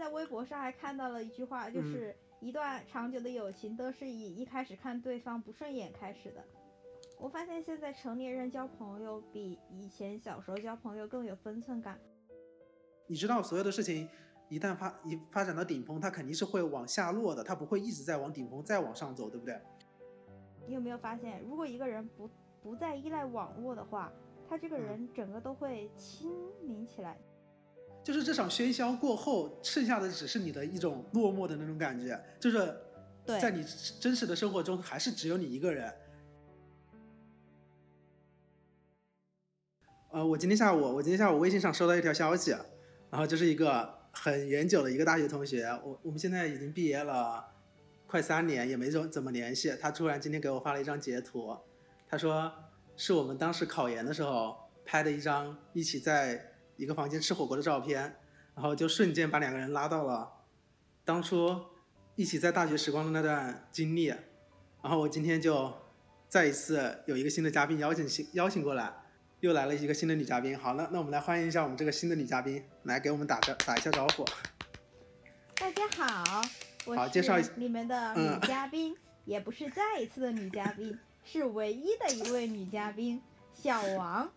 在微博上还看到了一句话，嗯就是一段长久的友情都是以一开始看对方不顺眼开始的。我发现现在成年人交朋友比以前小时候交朋友更有分寸感。你知道所有的事情一旦发一发展到顶峰，它肯定是会往下落的，它不会一直在往顶峰再往上走，对不对？你有没有发现，如果一个人不不再依赖网络的话，他这个嗯人整个都会清明起来。就是这场喧嚣过后，剩下的只是你的一种落寞的那种感觉，就是对，在你真实的生活中，还是只有你一个人。呃，我今天下午，我今天下午微信上收到一条消息，然后就是一个很远久的一个大学同学，我我们现在已经毕业了快三年，也没怎怎么联系。他突然今天给我发了一张截图，他说是我们当时考研的时候拍的一张一起在一个房间吃火锅的照片，然后就瞬间把两个人拉到了当初一起在大学时光的那段经历。然后我今天就再一次有一个新的嘉宾邀请新邀请过来，又来了一个新的女嘉宾。好，那那我们来欢迎一下我们这个新的女嘉宾，来给我们打个打一下招呼。大家好，我是好介绍一下你们的嗯女嘉宾，也不是再一次的女嘉宾，是唯一的一位女嘉宾，小王。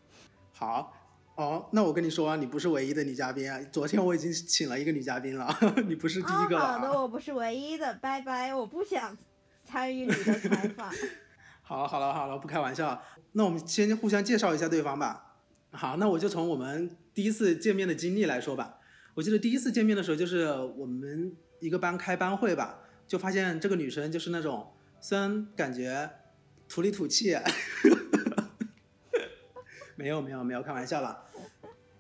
好，哦，那我跟你说啊，你不是唯一的女嘉宾啊，昨天我已经请了一个女嘉宾了，你不是第一个了哦。好的，啊。我不是唯一的，拜拜，我不想参与你的采访。好了好了好了，不开玩笑。那我们先互相介绍一下对方吧。好，那我就从我们第一次见面的经历来说吧。我记得第一次见面的时候，就是我们一个班开班会吧，就发现这个女生就是那种虽然感觉土里土气，没有没有没有开玩笑了，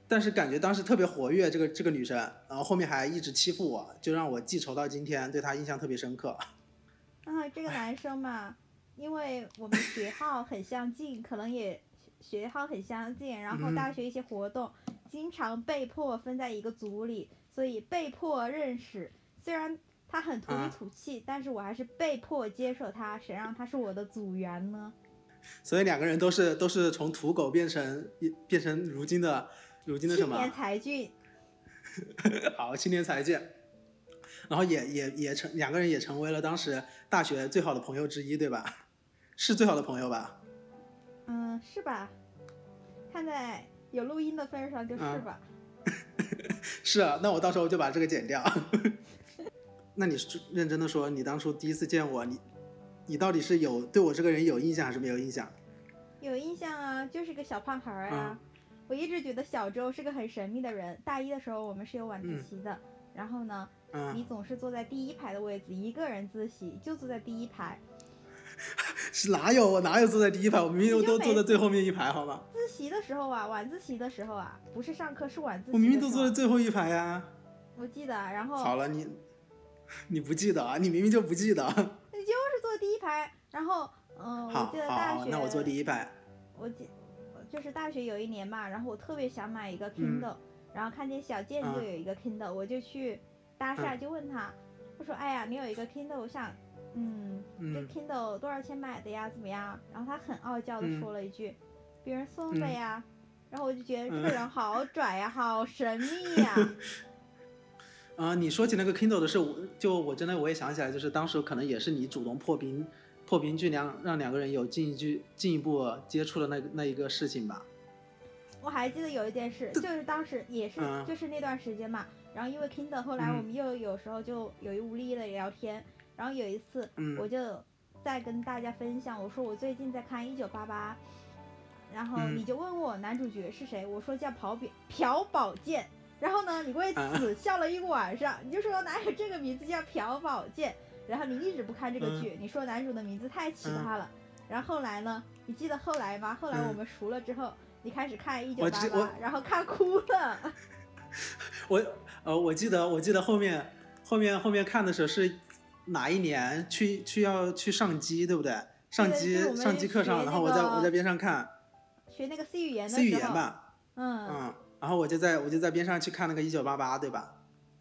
但是感觉当时特别活跃，这个这个女生，然后后面还一直欺负我，就让我记仇到今天，对她印象特别深刻。啊，这个男生嘛，因为我们学号很相近，可能也学号很相近，然后嗯大学一些活动经常被迫分在一个组里，所以被迫认识。虽然他很土里啊土气，但是我还是被迫接受他，谁让他是我的组员呢？所以两个人都是都是从土狗变成变成如今的如今的什么青年？才俊，好，青年才俊。然后也也也成两个人也成为了当时大学最好的朋友之一，对吧？是最好的朋友吧？嗯，是吧？看在有录音的份上，就是啊吧。是啊，那我到时候就把这个剪掉。那你是认真的说，你当初第一次见我，你你到底是有对我这个人有印象还是没有印象？有印象啊，就是个小胖孩儿啊。嗯我一直觉得小周是个很神秘的人。大一的时候我们是有晚自习的，然后呢，你嗯，总是坐在第一排的位置，一个人自习，就坐在第一排。是哪有我哪有坐在第一排？我明明都坐在最后面一排，好吧？自习的时候啊，晚自习的时候啊，不是上课是晚自习。我明明都坐在。最后一排呀、不记得，然后好了，你 你不记得啊？你明明就不记得。坐第一排，然后嗯、我记得大学，那我坐第一排。我记，就是大学有一年嘛，然后我特别想买一个嗯 Kindle，、然后看见小健啊就有一个 Kindle，、我就去搭讪，嗯就问他，我说，哎呀，你有一个 Kindle，我想，嗯，这嗯 Kindle 多少钱买的呀？怎么样？然后他很傲娇的嗯说了一句，别人送的嗯呀。然后我就觉得这嗯个人好拽呀，好神秘呀。啊、你说起那个 Kindle 的事，我就我真的我也想起来，就是当时可能也是你主动破冰，破冰去两让两个人有进一句进一步接触的那个那一个事情吧。我还记得有一件事，就是当时也是嗯。就是那段时间嘛，然后因为 Kindle，后来嗯。我们又有时候就有意无意的聊天，然后有一次嗯。我就在跟大家分享，我说我最近在看《一九八八》，然后嗯。你就问我男主角是谁，我说叫朴宝朴宝剑，然后呢你为啊。此笑了一晚上，你就说哪有这个名字叫朴宝剑，然后你一直不看这个嗯。剧，你说男主的名字太奇葩了，然后后来呢，你记得后来吗？后来嗯。我们熟了之后。你开始看一九八八，然后看哭了。我呃，我记得我记得后面后面后面看的时候是哪一年？去去要去上机，对不对？上机上机课上，然后我在我在边上看。学那个 C 语言的时 C，语言吧，嗯。嗯，然后我就在我就在边上去看那个一九八八，对吧？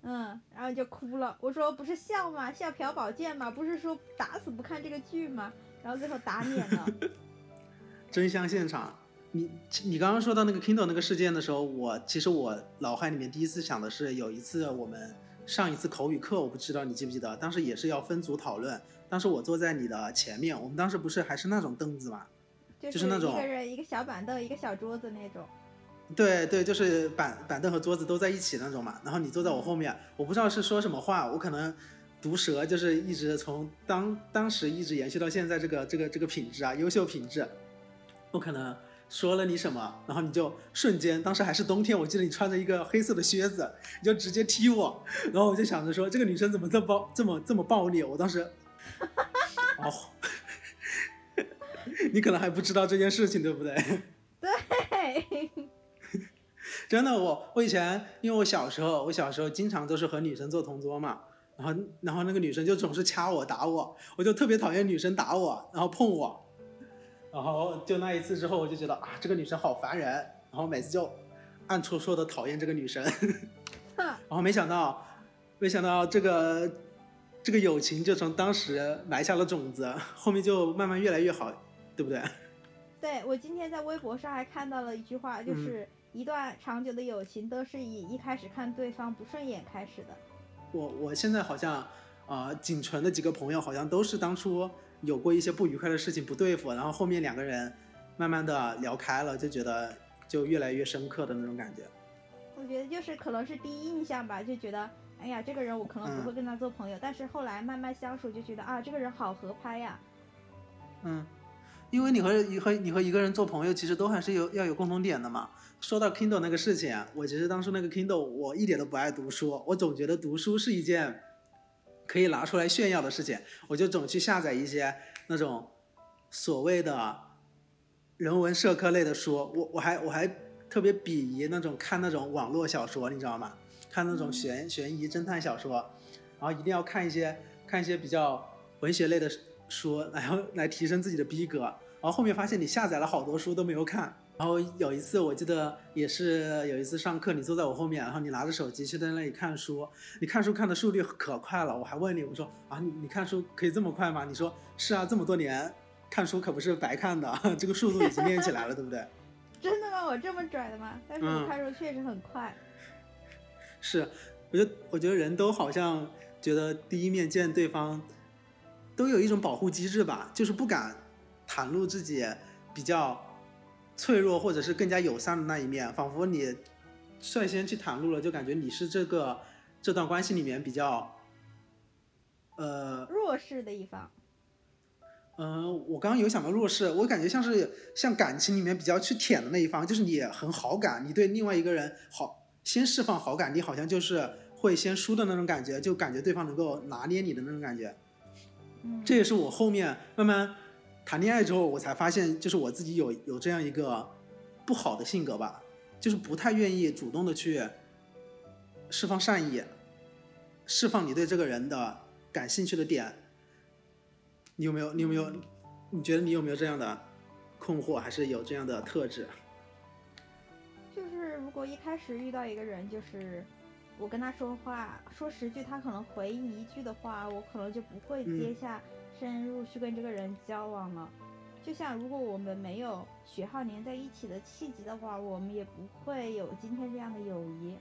嗯，然后就哭了。我说不是笑吗？笑朴宝剑吗？不是说打死不看这个剧吗？然后最后打脸了。真相现场。你你刚刚说到那个 Kindle 那个事件的时候，我其实我脑海里面第一次想的是，有一次我们上一次口语课，我不知道你记不记得，当时也是要分组讨论，当时我坐在你的前面，我们当时不是还是那种凳子嘛，就是那种一个人一个小板凳，一个小桌子那种。对对，就是板板凳和桌子都在一起那种嘛。然后你坐在我后面，我不知道是说什么话，我可能毒舌，就是一直从当当时一直延续到现在这个这个这个品质啊，优秀品质。我可能说了你什么，然后你就瞬间，当时还是冬天，我记得你穿着一个黑色的靴子，你就直接踢我，然后我就想着说这个女生怎么这么暴这么这么暴力，我当时，哦，你可能还不知道这件事情，对不对？对。真的，我我以前因为我小时候，我小时候经常都是和女生做同桌嘛，然后然后那个女生就总是掐我打我，我就特别讨厌女生打我，然后碰我，然后就那一次之后，我就觉得啊这个女生好烦人，然后每次就暗戳戳的讨厌这个女生，然后没想到没想到这个这个友情就从当时埋下了种子，后面就慢慢越来越好，对不对？对我今天在微博上还看到了一句话，就是。一段长久的友情都是以一开始看对方不顺眼开始的。我我现在好像，啊、呃，仅存的几个朋友好像都是当初有过一些不愉快的事情不对付，然后后面两个人慢慢的聊开了，就觉得就越来越深刻的那种感觉。我觉得就是可能是第一印象吧，就觉得哎呀这个人我可能不会跟他做朋友，嗯、但是后来慢慢相处就觉得啊这个人好合拍呀。嗯，因为你和你和你和一个人做朋友，其实都还是有要有共同点的嘛。说到 Kindle 那个事情，我其实当初那个 Kindle 我一点都不爱读书，我总觉得读书是一件可以拿出来炫耀的事情，我就总去下载一些那种所谓的人文社科类的书。我我还我还特别鄙夷那种看那种网络小说，你知道吗？看那种悬悬疑侦探小说，然后一定要看一些看一些比较文学类的书，然后来提升自己的逼格。然后后面发现你下载了好多书都没有看。然后有一次我记得也是有一次上课，你坐在我后面，然后你拿着手机去在那里看书，你看书看的速率可快了。我还问你，我说啊，你你看书可以这么快吗？你说是啊，这么多年看书可不是白看的，这个速度已经练起来了，对不对？真的吗？我这么拽的吗？但是我看书确实很快。嗯、是，我觉得我觉得人都好像觉得第一面见对方，都有一种保护机制吧，就是不敢袒露自己比较。脆弱或者是更加友善的那一面，仿佛你率先去袒露了，就感觉你是这个这段关系里面比较呃弱势的一方。嗯、呃，我刚刚有想到弱势，我感觉像是像感情里面比较去舔的那一方，就是你很好感，你对另外一个人好，先释放好感，你好像就是会先输的那种感觉，就感觉对方能够拿捏你的那种感觉。嗯，这也是我后面慢慢。谈恋爱之后，我才发现，就是我自己有有这样一个不好的性格吧，就是不太愿意主动的去释放善意，释放你对这个人的感兴趣的点。你有没有？你有没有？你觉得你有没有这样的困惑，还是有这样的特质？就是如果一开始遇到一个人，就是我跟他说话说十句，他可能回应一句的话，我可能就不会接下。深入去跟这个人交往了，就像如果我们没有学号连在一起的契机的话，我们也不会有今天这样的友谊。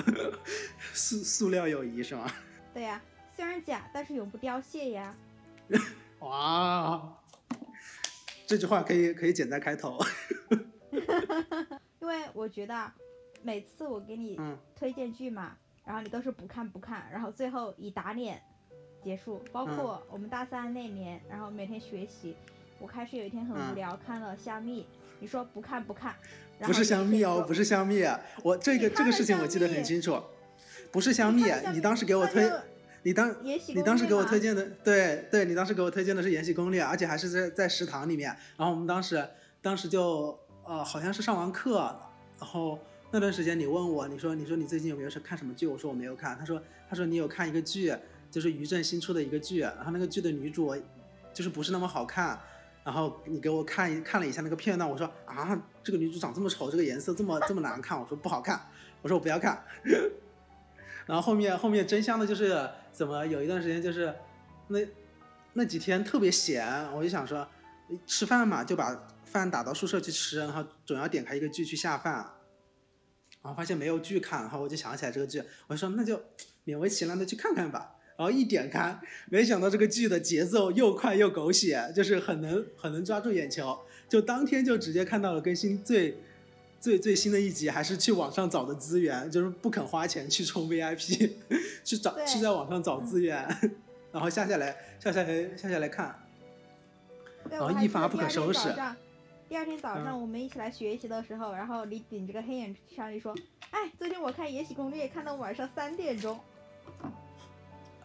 塑塑料友谊是吗？对呀、啊，虽然假，但是永不凋谢呀。哇，这句话可以可以剪在开头。因为我觉得每次我给你推荐剧嘛，嗯、然后你都是不看不看，然后最后以打脸。结束，包括我们大三那年，嗯、然后每天学习，我开始有一天很无聊，嗯、看了香蜜，你说不看不看，不是香蜜哦，不是香蜜，我这个这个事情我记得很清楚，不是香蜜，你当时给我推，你当你当时给我推荐的，对对，你当时给我推荐的是《延禧攻略》，而且还是在在食堂里面，然后我们当时当时就呃好像是上完课，然后那段时间你问我，你说你说你最近有没有是看什么剧？我说我没有看，他说他说你有看一个剧。就是于正新出的一个剧，然后那个剧的女主就是不是那么好看，然后你给我看一看了一下那个片段，我说啊，这个女主长这么丑，这个颜色这么这么难看，我说不好看，我说我不要看。然后后面后面真香的就是怎么有一段时间就是那那几天特别闲，我就想说吃饭嘛，就把饭打到宿舍去吃，然后总要点开一个剧去下饭，然后发现没有剧看，然后我就想起来这个剧，我就说那就。勉为其难的去看看吧。然后一点开，没想到这个剧的节奏又快又狗血，就是很能很能抓住眼球，就当天就直接看到了更新最最最新的一集，还是去网上找的资源，就是不肯花钱去充 VIP，去找对去在网上找资源，然后下下来下下来下下来看，然后一发不可收拾第二天早上嗯我们一起来学习的时候，然后你顶着个黑眼圈就说：“哎，昨天我看《延禧攻略》看到晚上三点钟。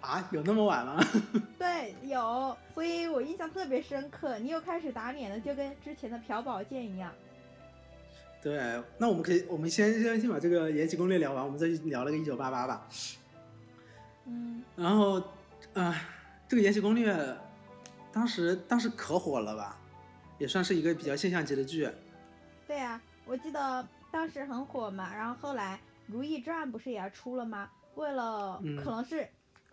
啊，有那么晚吗？” 对，有，所以我印象特别深刻。你又开始打脸了，就跟之前的朴宝剑一样。对，那我们可以，我们先先先把这个《延禧攻略》聊完，我们再去聊那个一九八八吧。嗯，然后，啊、这个《延禧攻略》当时当时可火了吧，也算是一个比较现象级的剧。对啊，我记得当时很火嘛，然后后来《如懿传》不是也要出了吗？为了嗯可能是、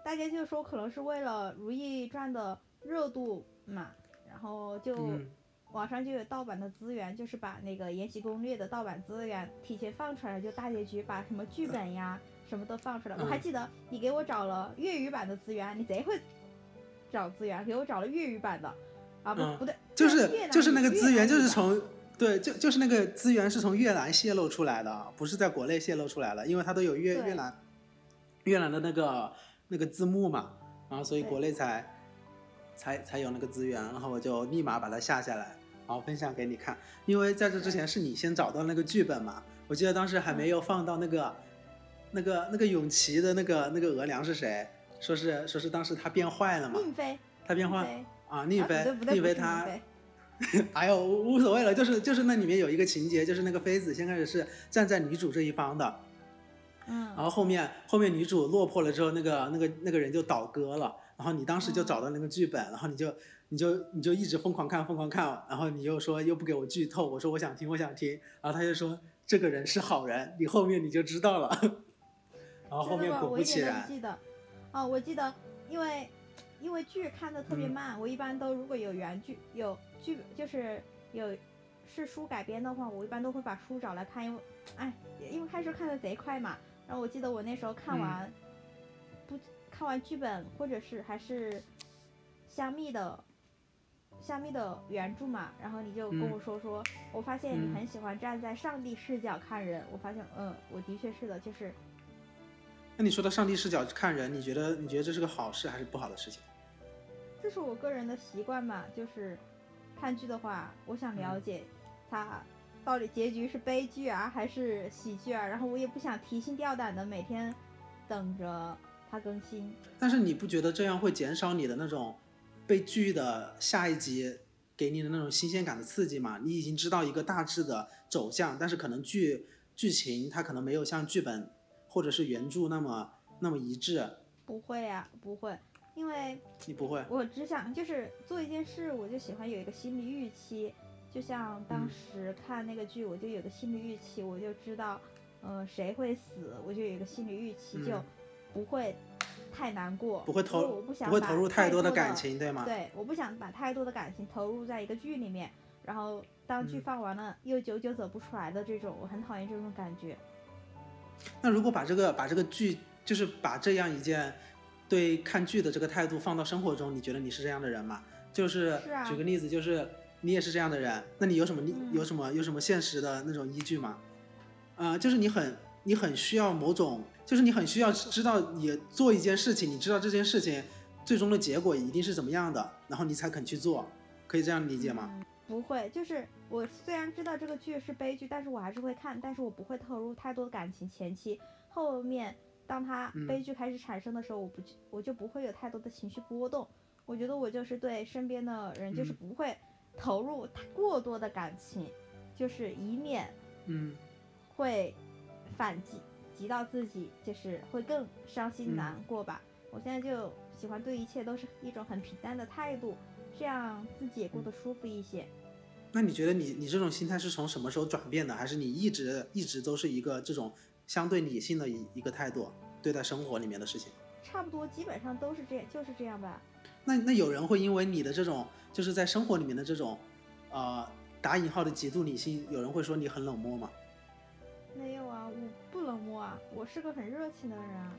大家就说可能是为了《如懿传》的热度嘛，然后就。嗯网上就有盗版的资源，就是把那个《延禧攻略》的盗版资源提前放出来，就大结局把什么剧本呀什么都放出来。我还嗯记得你给我找了粤语版的资源，你贼会找资源，给我找了粤语版的，啊不、嗯。不对，就是就是那个资源，就是从对，就就是那个资源是从越南泄露出来的，不是在国内泄露出来的，因为它都有越越南越南的那个那个字幕嘛，然后所以国内才才才有那个资源，然后我就立马把它下下来，然后分享给你看，因为在这之前是你先找到那个剧本嘛，我记得当时还没有放到那个那个那个永琪的那个那个额娘是谁？说是说是当时他变坏了嘛，宁妃，他变坏妃啊，宁妃啊不对不对，不是宁妃她哎呦，无无所谓了，就是就是那里面有一个情节，就是那个妃子先开始是站在女主这一方的，嗯然后后面后面女主落魄了之后，那个那个那个人就倒戈了，然后你当时就找到那个剧本，然后你就你就你就一直疯狂看疯狂看，然后你又说又不给我剧透，我说我想听我想听，然后他就说这个人是好人，你后面你就知道了，然后后？面果不其然不，记得。哦，我记得，因为因为剧看的特别嗯慢，我一般都如果有原剧有剧就是有是书改编的话，我一般都会把书找来看，因为哎，因为开始看的贼快嘛。然后我记得我那时候看嗯完、不看完剧本，或者是还是香蜜的。香蜜的原著嘛，然后你就跟嗯我说说，我发现你嗯很喜欢站在上帝视角看人，我发现，嗯，我的确是的，就是那你说到上帝视角看人，你觉得你觉得这是个好事还是不好的事情？这是我个人的习惯嘛，就是看剧的话，我想了解它到底结局是悲剧啊还是喜剧啊，然后我也不想提心吊胆的每天等着它更新。但是你不觉得这样会减少你的那种被剧的下一集给你的那种新鲜感的刺激吗？你已经知道一个大致的走向，但是可能剧剧情它可能没有像剧本或者是原著那么那么一致，不会啊，不会，因为你不会。我只想就是做一件事，我就喜欢有一个心理预期，就像当嗯时看那个剧，我就有个心理预期，我就知道，呃，谁会死，我就有一个心理预期，就嗯不会太难过，不会投我不想不会把投入太多多的感情，对吗？对，我不想把太多的感情投入在一个剧里面，然后当剧嗯放完了、又久久走不出来的这种，我很讨厌这种感觉。那如果把这个把这个剧，就是把这样一件对看剧的这个态度放到生活中，你觉得你是这样的人吗？就是是啊举个例子，就是你也是这样的人，那你有什么有什么有什么现实的那种依据吗？啊、就是你很你很需要某种，就是你很需要知道你做一件事情，你知道这件事情最终的结果一定是怎么样的，然后你才肯去做，可以这样理解吗？嗯不会，就是我虽然知道这个剧是悲剧，但是我还是会看，但是我不会投入太多的感情前期，后面当它嗯悲剧开始产生的时候，我不我就不会有太多的情绪波动。我觉得我就是对身边的人就是嗯不会投入太过多的感情，就是以免嗯会反击击到自己，就是会更伤心嗯难过吧。我现在就喜欢对一切都是一种很平淡的态度，这样自己也过得舒服一些。那你觉得你你这种心态是从什么时候转变的？还是你一直一直都是一个这种相对理性的一一个态度对待生活里面的事情？差不多基本上都是这样，就是这样吧。那那有人会因为你的这种就是在生活里面的这种呃打引号的极度理性，有人会说你很冷漠吗？没有啊，我不冷漠啊，我是个很热情的人啊。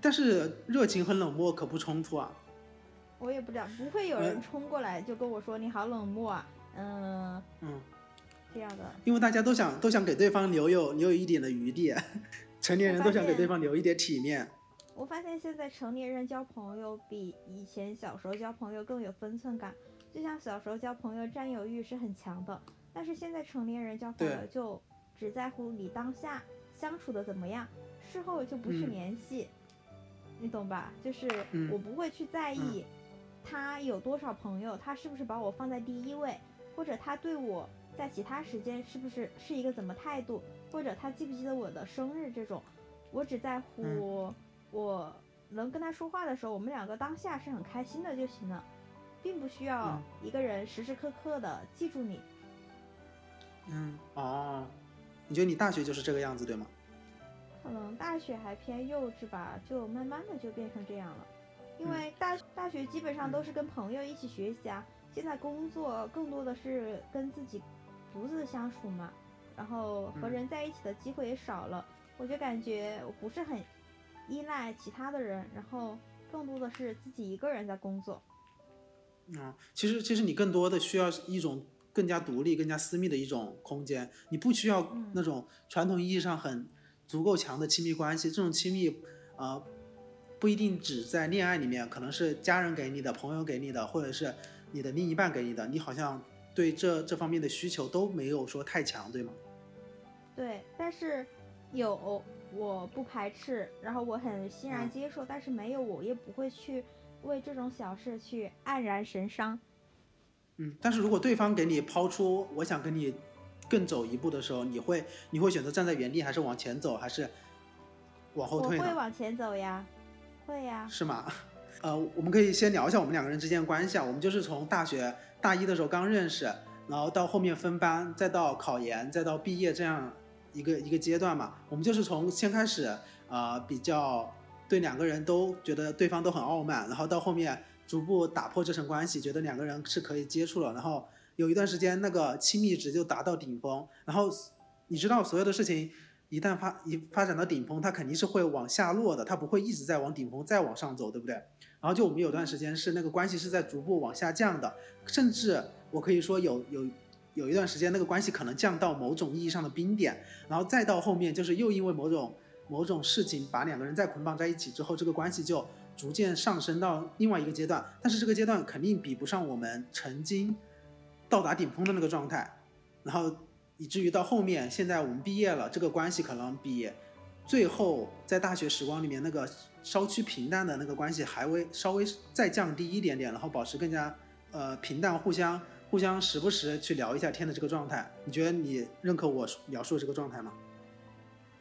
但是热情和冷漠可不冲突啊。我也不知道，不会有人冲过来就跟我说你好冷漠啊，嗯嗯，这样的。因为大家都想都想给对方留有留有一点的余地，成年人都想给对方留一点体面。我发现现在成年人交朋友比以前小时候交朋友更有分寸感。就像小时候交朋友占有欲是很强的，但是现在成年人交朋友就只在乎你当下相处的怎么样，事后就不去联系，你懂吧？就是我不会去在意他有多少朋友，他是不是把我放在第一位，或者他对我在其他时间是不是是一个怎么态度，或者他记不记得我的生日这种，我只在乎我能跟他说话的时候，我们两个当下是很开心的就行了。并不需要一个人时时刻刻的记住你。嗯哦，你觉得你大学就是这个样子对吗？可能大学还偏幼稚吧，就慢慢的就变成这样了。因为大大学基本上都是跟朋友一起学习啊，现在工作更多的是跟自己独自相处嘛，然后和人在一起的机会也少了。我就感觉我不是很依赖其他的人，然后更多的是自己一个人在工作。啊，其实其实你更多的需要一种更加独立、更加私密的一种空间，你不需要那种传统意义上很足够强的亲密关系。这种亲密，呃，不一定只在恋爱里面，可能是家人给你的、朋友给你的，或者是你的另一半给你的。你好像对这这方面的需求都没有说太强，对吗？对，但是有我不排斥，然后我很欣然接受，但是没有我也不会去。为这种小事去黯然神伤，嗯，但是如果对方给你抛出我想跟你更走一步的时候，你会你会选择站在原地，还是往前走，还是往后退呢？会往前走呀，会呀。是吗？呃，我们可以先聊一下我们两个人之间的关系啊。我们就是从大学大一的时候刚认识，然后到后面分班，再到考研，再到毕业这样一个一个阶段嘛。我们就是从先开始啊比较。对两个人都觉得对方都很傲慢，然后到后面逐步打破这层关系，觉得两个人是可以接触了，然后有一段时间那个亲密值就达到顶峰，然后你知道所有的事情一旦发一发展到顶峰，它肯定是会往下落的，它不会一直在往顶峰再往上走，对不对？然后就我们有段时间是那个关系是在逐步往下降的，甚至我可以说有有有一段时间那个关系可能降到某种意义上的冰点，然后再到后面就是又因为某种。某种事情把两个人再捆绑在一起之后，这个关系就逐渐上升到另外一个阶段。但是这个阶段肯定比不上我们曾经到达顶峰的那个状态。然后以至于到后面，现在我们毕业了，这个关系可能比最后在大学时光里面那个稍趋平淡的那个关系还微稍微再降低一点点，然后保持更加呃平淡，互相互相时不时去聊一下天的这个状态。你觉得你认可我描述的这个状态吗？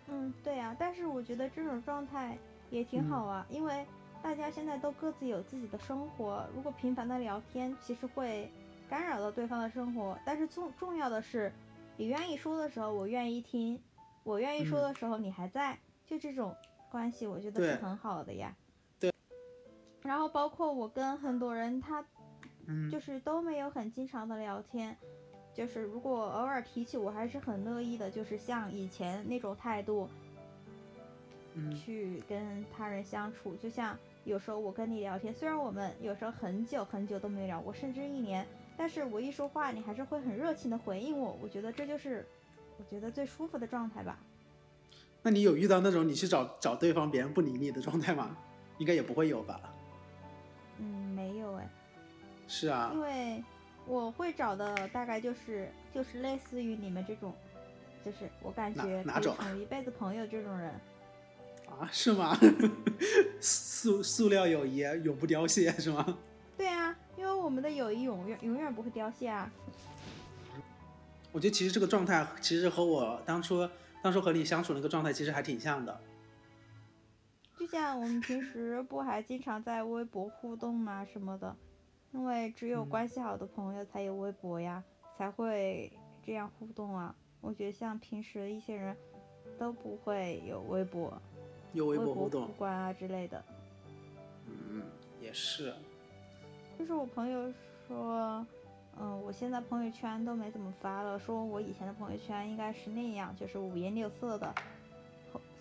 嗯，对呀，但是我觉得这种状态也挺好啊，因为大家现在都各自有自己的生活，如果频繁的聊天，其实会干扰到对方的生活。但是重重要的是，你愿意说的时候，我愿意听；我愿意说的时候，你还在，就这种关系，我觉得是很好的呀。对。然后包括我跟很多人，他就是都没有很经常的聊天。就是如果偶尔提起，我还是很乐意的，就是像以前那种态度，去跟他人相处。就像有时候我跟你聊天，虽然我们有时候很久很久都没聊过，甚至一年，但是我一说话，你还是会很热情的回应我。我觉得这就是我觉得最舒服的状态吧。那你有遇到那种你去找找对方，别人不理你的状态吗？应该也不会有吧？嗯，没有哎。是啊。因为。我会找的大概就是就是类似于你们这种，就是我感觉哪种成为一辈子朋友这种人。啊，是吗？塑塑料友谊永不凋谢是吗？对啊，因为我们的友谊永远永远不会凋谢啊。我觉得其实这个状态其实和我当初当初和你相处那个状态其实还挺像的。就像我们平时不还经常在微博互动吗？什么的。因为只有关系好的朋友才有微博呀，才会这样互动啊。我觉得像平时一些人都不会有微博，有微博互动、关啊之类的。嗯，也是。就是我朋友说，嗯，我现在朋友圈都没怎么发了，说我以前的朋友圈应该是那样，就是五颜六色的，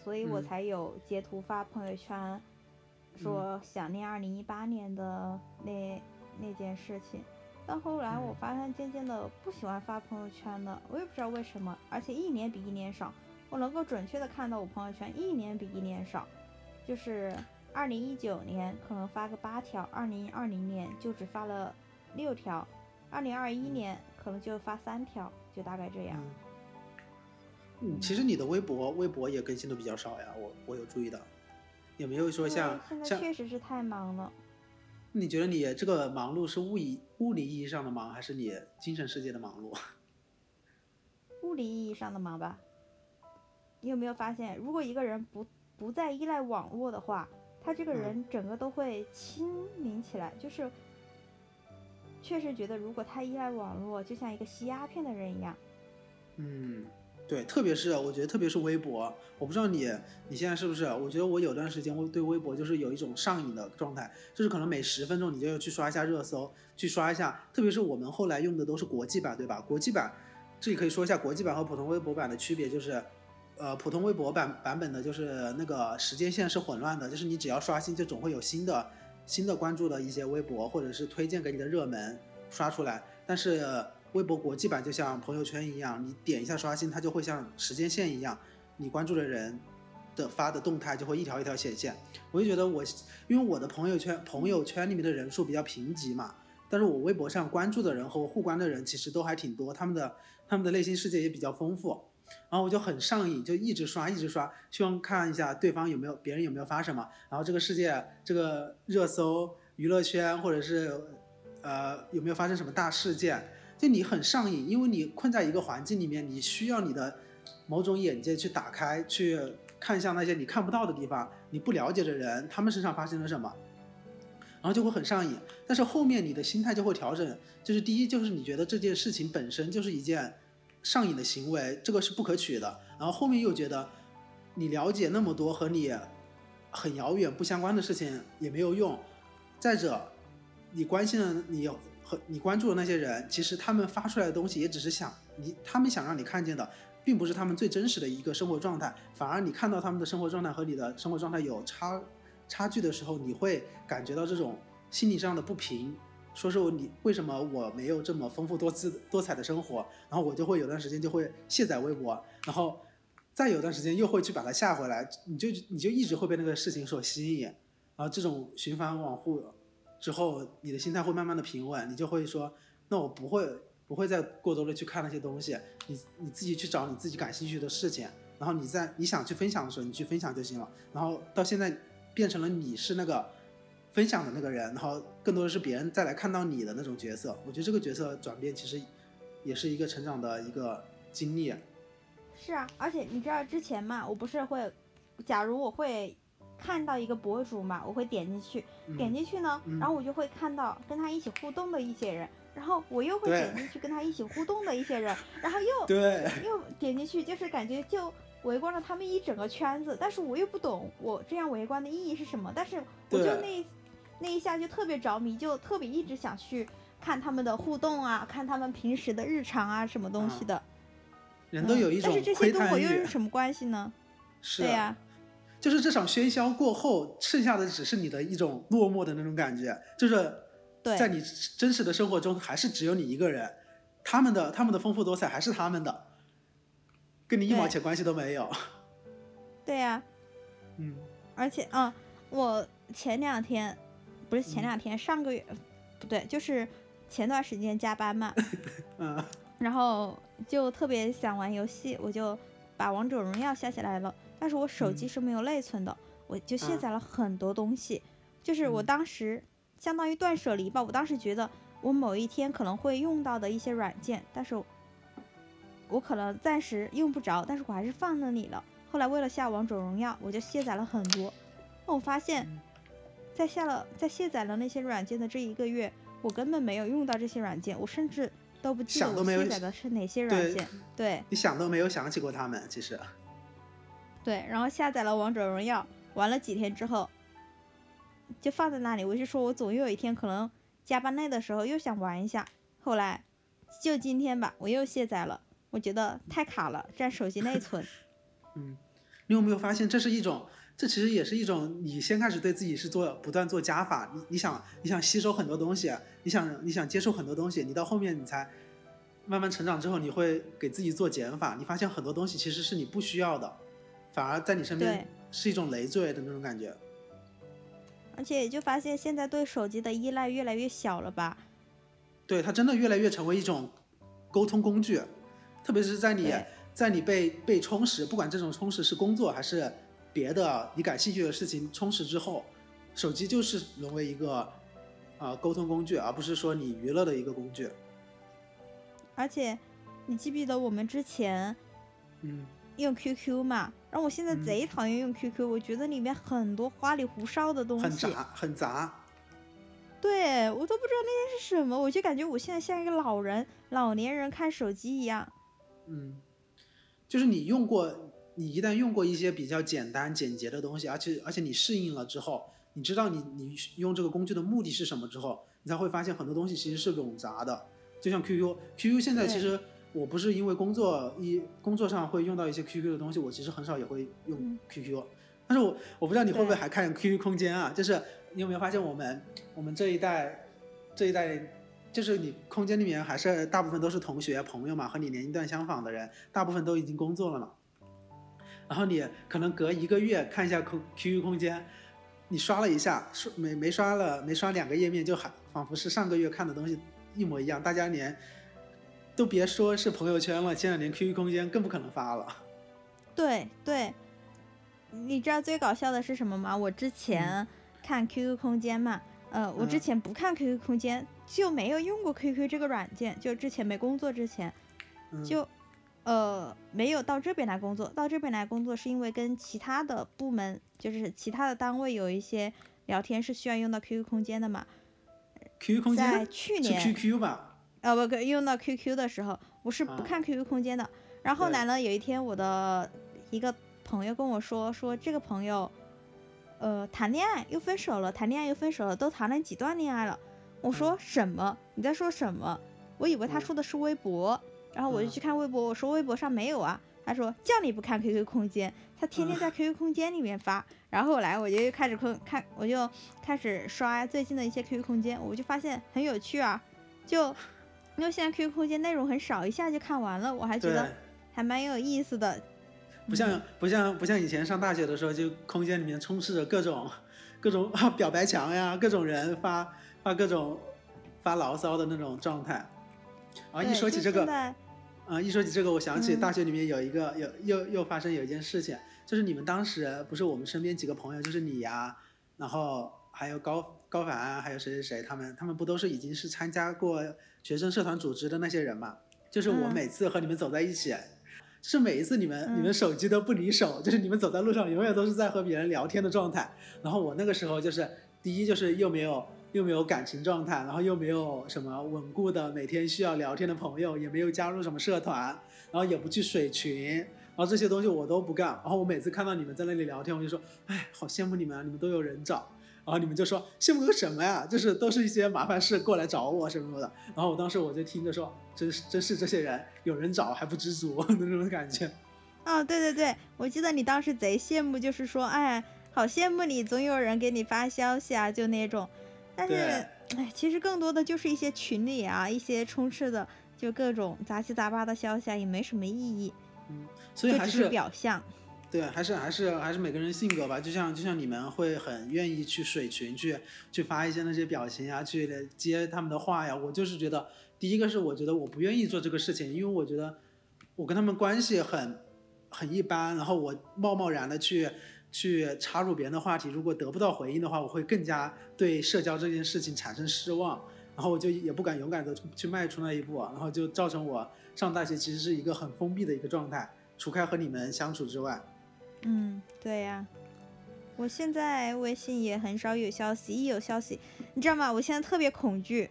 所以我才有截图发朋友圈。说想念二零一八年的那那件事情。但后来我嗯发现渐渐的不喜欢发朋友圈了，我也不知道为什么，而且一年比一年少。我能够准确的看到我朋友圈一年比一年少，就是二零一九年可能发个八条，二零二零年就只发了六条，二零二一年可能就发三条，就大概这样。嗯，其实你的微博微博也更新的比较少呀，我我有注意到，也没有说像现在像确实是太忙了。你觉得你这个忙碌是物理物理意义上的忙，还是你精神世界的忙碌？物理意义上的忙吧。你有没有发现，如果一个人不不再依赖网络的话，他这个嗯人整个都会清明起来。就是确实觉得，如果他依赖网络，就像一个吸鸦片的人一样。嗯，对，特别是我觉得，特别是微博，我不知道你你现在是不是？我觉得我有段时间我对微博就是有一种上瘾的状态，就是可能每十分钟你就要去刷一下热搜，去刷一下。特别是我们后来用的都是国际版，对吧？国际版这里可以说一下国际版和普通微博版的区别，就是。呃，普通微博版版本的就是那个时间线是混乱的，就是你只要刷新，就总会有新的新的关注的一些微博或者是推荐给你的热门刷出来。但是微博国际版就像朋友圈一样，你点一下刷新，它就会像时间线一样，你关注的人的发的动态就会一条一条显现。我就觉得我，因为我的朋友圈朋友圈里面的人数比较贫瘠嘛，但是我微博上关注的人和互关的人其实都还挺多，他们的他们的内心世界也比较丰富。然后我就很上瘾，就一直刷，一直刷，希望看一下对方有没有别人有没有发什么。然后这个世界，这个热搜、娱乐圈，或者是呃有没有发生什么大事件，就你很上瘾，因为你困在一个环境里面，你需要你的某种眼界去打开，去看向那些你看不到的地方，你不了解的人，他们身上发生了什么，然后就会很上瘾。但是后面你的心态就会调整，就是第一就是你觉得这件事情本身就是一件。上瘾的行为，这个是不可取的。然后后面又觉得，你了解那么多和你很遥远不相关的事情也没有用。再者，你关心的你和你关注的那些人，其实他们发出来的东西也只是想你，他们想让你看见的，并不是他们最真实的一个生活状态。反而你看到他们的生活状态和你的生活状态有差差距的时候，你会感觉到这种心理上的不平。说是你为什么我没有这么丰富多姿多彩的生活，然后我就会有段时间就会卸载微博，然后再有段时间又会去把它下回来，你就你就一直会被那个事情所吸引，然后这种循环往复之后，你的心态会慢慢的平稳，你就会说，那我不会不会再过多的去看那些东西，你你自己去找你自己感兴趣的事情，然后你在你想去分享的时候，你去分享就行了，然后到现在变成了你是那个。分享的那个人，然后更多的是别人再来看到你的那种角色。我觉得这个角色转变其实也是一个成长的一个经历。是啊，而且你知道之前嘛，我不是会，假如我会看到一个博主嘛，我会点进去，嗯、点进去呢，嗯、然后我就会看到跟他一起互动的一些人，然后我又会点进去跟他一起互动的一些人，然后又对又点进去，就是感觉就。围观了他们一整个圈子，但是我又不懂我这样围观的意义是什么，但是我就那那一下就特别着迷，就特别一直想去看他们的互动啊，看他们平时的日常啊，什么东西的。啊、人都有一种但是这些跟我又是什么关系呢？是对呀、啊，就是这场喧嚣过后，剩下的只是你的一种落寞的那种感觉，就是在你真实的生活中，还是只有你一个人，他们的他们的丰富多彩还是他们的。跟你一毛钱关系都没有。对呀、啊，嗯，而且啊，我前两天不是前两天，嗯、上个月不对，就是前段时间加班嘛，嗯，然后就特别想玩游戏，我就把王者荣耀下下来了，但是我手机是没有内存的，嗯、我就卸载了很多东西，就是我当时相当于断舍离吧，我当时觉得我某一天可能会用到的一些软件，但是。我可能暂时用不着，但是我还是放那里了。后来为了下王者荣耀，我就卸载了很多。那我发现，在下了在卸载了那些软件的这一个月，我根本没有用到这些软件，我甚至都不记得我卸载的是哪些软件。对，你想都没有想起过他们，其实。对，然后下载了王者荣耀，玩了几天之后，就放在那里。我是说我总有一天可能加班累的时候又想玩一下。后来，就今天吧，我又卸载了。我觉得太卡了，占手机内存。嗯，你有没有发现这是一种这其实也是一种你先开始对自己是做不断做加法，你你想你想吸收很多东西，你想你想接受很多东西，你到后面你才慢慢成长之后，你会给自己做减法，你发现很多东西其实是你不需要的，反而在你身边是一种累赘的那种感觉。而且就发现现在对手机的依赖越来越小了吧？对，它真的越来越成为一种沟通工具，特别是在你在你被被充实，不管这种充实是工作还是别的你感兴趣的事情充实之后，手机就是沦为一个啊沟通工具，而不是说你娱乐的一个工具。而且，你记不记得我们之前嗯用 QQ 嘛？然后我现在贼讨厌用 QQ，我觉得里面很多花里胡哨的东西，很杂，很杂。对我都不知道那些是什么，我就感觉我现在像一个老人、老年人看手机一样。嗯，就是你用过，你一旦用过一些比较简单简洁的东西，而且而且你适应了之后，你知道你你用这个工具的目的是什么之后，你才会发现很多东西其实是冗杂的。就像 QQ，QQ 现在其实。我不是因为工作一工作上会用到一些 QQ 的东西，我其实很少也会用 QQ，但是我我不知道你会不会还看 QQ 空间啊？就是你有没有发现我们我们这一代这一代，就是你空间里面还是大部分都是同学朋友嘛，和你年龄段相仿的人，大部分都已经工作了嘛。然后你可能隔一个月看一下空 QQ 空间，你刷了一下，刷没没刷了没刷两个页面，就还仿佛是上个月看的东西一模一样，大家连。都别说是朋友圈了，现在连 QQ 空间更不可能发了。对对，你知道最搞笑的是什么吗？我之前看 QQ 空间嘛，呃，我之前不看 QQ 空间，就没有用过 QQ 这个软件，就之前没工作之前，就呃没有到这边来工作。到这边来工作是因为跟其他的部门，就是其他的单位有一些聊天是需要用到 QQ 空间的嘛。QQ 空间在去年 QQ 吧。呃，不，用到 QQ 的时候，我是不看 QQ 空间的。然后后来呢，有一天我的一个朋友跟我说，说这个朋友，呃，谈恋爱又分手了，谈恋爱又分手了，都谈了几段恋爱了。我说什么？你在说什么？我以为他说的是微博，然后我就去看微博，我说微博上没有啊。他说叫你不看 QQ 空间，他天天在 QQ 空间里面发。然后后来我就又开始空看，我就开始刷最近的一些 QQ 空间，我就发现很有趣啊，就。因为现在 QQ 空间内容很少，一下就看完了，我还觉得还蛮有意思的。不像不像不像以前上大学的时候，就空间里面充斥着各种各种表白墙呀，各种人发发各种发牢骚的那种状态。啊，一说起这个，啊，一说起这个，我想起大学里面有一个有又又发生有一件事情，就是你们当时不是我们身边几个朋友，就是你呀，然后还有高高凡啊，还有谁谁谁，他们他们不都是已经是参加过。学生社团组织的那些人嘛，就是我每次和你们走在一起，是每一次你们你们手机都不离手，就是你们走在路上永远都是在和别人聊天的状态。然后我那个时候就是第一就是又没有又没有感情状态，然后又没有什么稳固的每天需要聊天的朋友，也没有加入什么社团，然后也不去水群，然后这些东西我都不干。然后我每次看到你们在那里聊天，我就说，哎，好羡慕你们啊，你们都有人找。然后你们就说羡慕个什么呀？就是都是一些麻烦事过来找我什么什么的。然后我当时我就听着说，真是真是这些人有人找还不知足的 那种感觉。哦，对对对，我记得你当时贼羡慕，就是说，哎，好羡慕你，总有人给你发消息啊，就那种。但是，哎，其实更多的就是一些群里啊，一些充斥的就各种杂七杂八的消息啊，也没什么意义。嗯，所以还是表象。对，还是还是还是每个人性格吧。就像就像你们会很愿意去水群去去发一些那些表情啊，去接他们的话呀。我就是觉得，第一个是我觉得我不愿意做这个事情，因为我觉得我跟他们关系很很一般，然后我贸贸然的去去插入别人的话题，如果得不到回应的话，我会更加对社交这件事情产生失望，然后我就也不敢勇敢的去迈出那一步，然后就造成我上大学其实是一个很封闭的一个状态，除开和你们相处之外。嗯，对呀，我现在微信也很少有消息，一有消息，你知道吗？我现在特别恐惧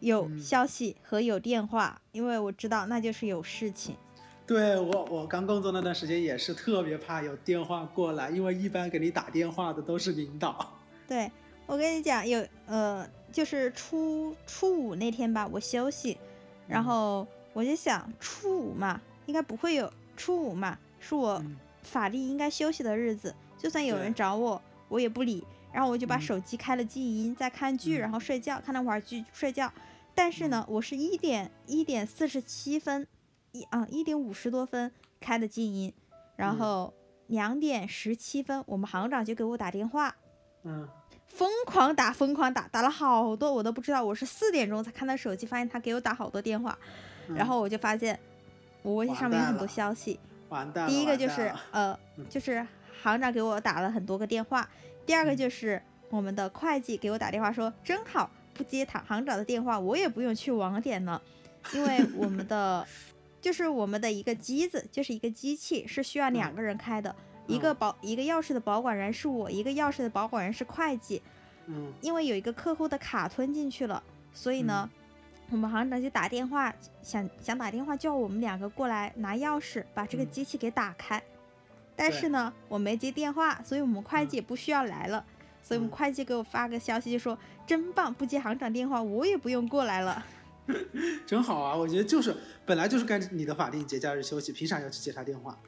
有消息和有电话，因为我知道那就是有事情。对我，我刚工作那段时间也是特别怕有电话过来，因为一般给你打电话的都是领导。对，我跟你讲，有呃，就是初初五那天吧，我休息，然后我就想初五嘛，应该不会有初五嘛，是我。法律应该休息的日子，就算有人找我，我也不理。然后我就把手机开了静音，在看剧，然后睡觉，看了会儿剧睡觉。但是呢，我是一点一点四十七分，一啊一点五十多分开的静音，然后两点十七分，我们行长就给我打电话，嗯，疯狂打，疯狂打，打了好多，我都不知道。我是四点钟才看到手机，发现他给我打好多电话，然后我就发现我微信上面有很多消息。完蛋。第一个就是呃，就是行长给我打了很多个电话。第二个就是我们的会计给我打电话说，真好，不接行行长的电话，我也不用去网点了，因为我们的就是我们的一个机子，就是一个机器是需要两个人开的，一个保一个钥匙的保管人是我，一个钥匙的保管人是会计，嗯，因为有一个客户的卡吞进去了，所以呢，我们行长就打电话想想打电话叫我们两个过来拿钥匙把这个机器给打开。但是呢，我没接电话，所以我们会计也不需要来了。所以我们会计给我发个消息，就说真棒，不接行长电话，我也不用过来了。真好啊！我觉得就是本来就是该你的法定节假日休息，凭啥要去接他电话？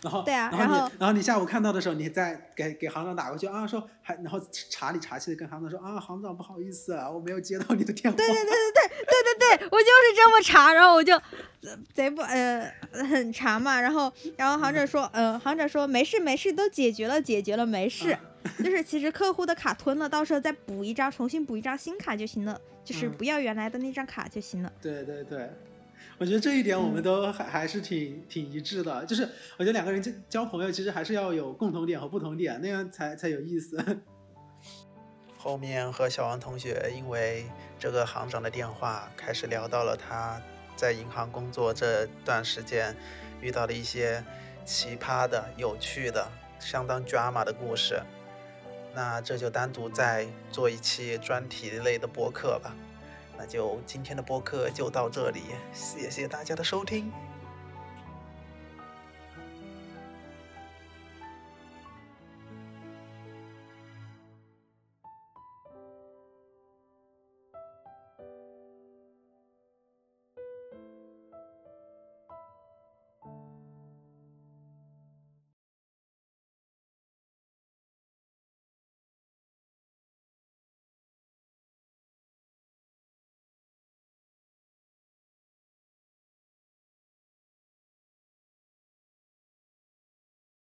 然后对啊，然后你然后你下午看到的时候，你再给给行长打过去啊，说还然后查理查气的跟行长说啊，行长不好意思啊，我没有接到你的电话。对对对对对对对对，我就是这么查，然后我就贼不呃很查嘛，然后然后行长说嗯，行长说没事没事，都解决了解决了没事，就是其实客户的卡吞了，到时候再补一张，重新补一张新卡就行了，就是不要原来的那张卡就行了。对对对。我觉得这一点我们都还还是挺挺一致的，就是我觉得两个人交交朋友其实还是要有共同点和不同点，那样才才有意思。后面和小王同学因为这个行长的电话，开始聊到了他在银行工作这段时间遇到的一些奇葩的、有趣的、相当 drama 的故事。那这就单独再做一期专题类的播客吧。那就今天的播客就到这里，谢谢大家的收听。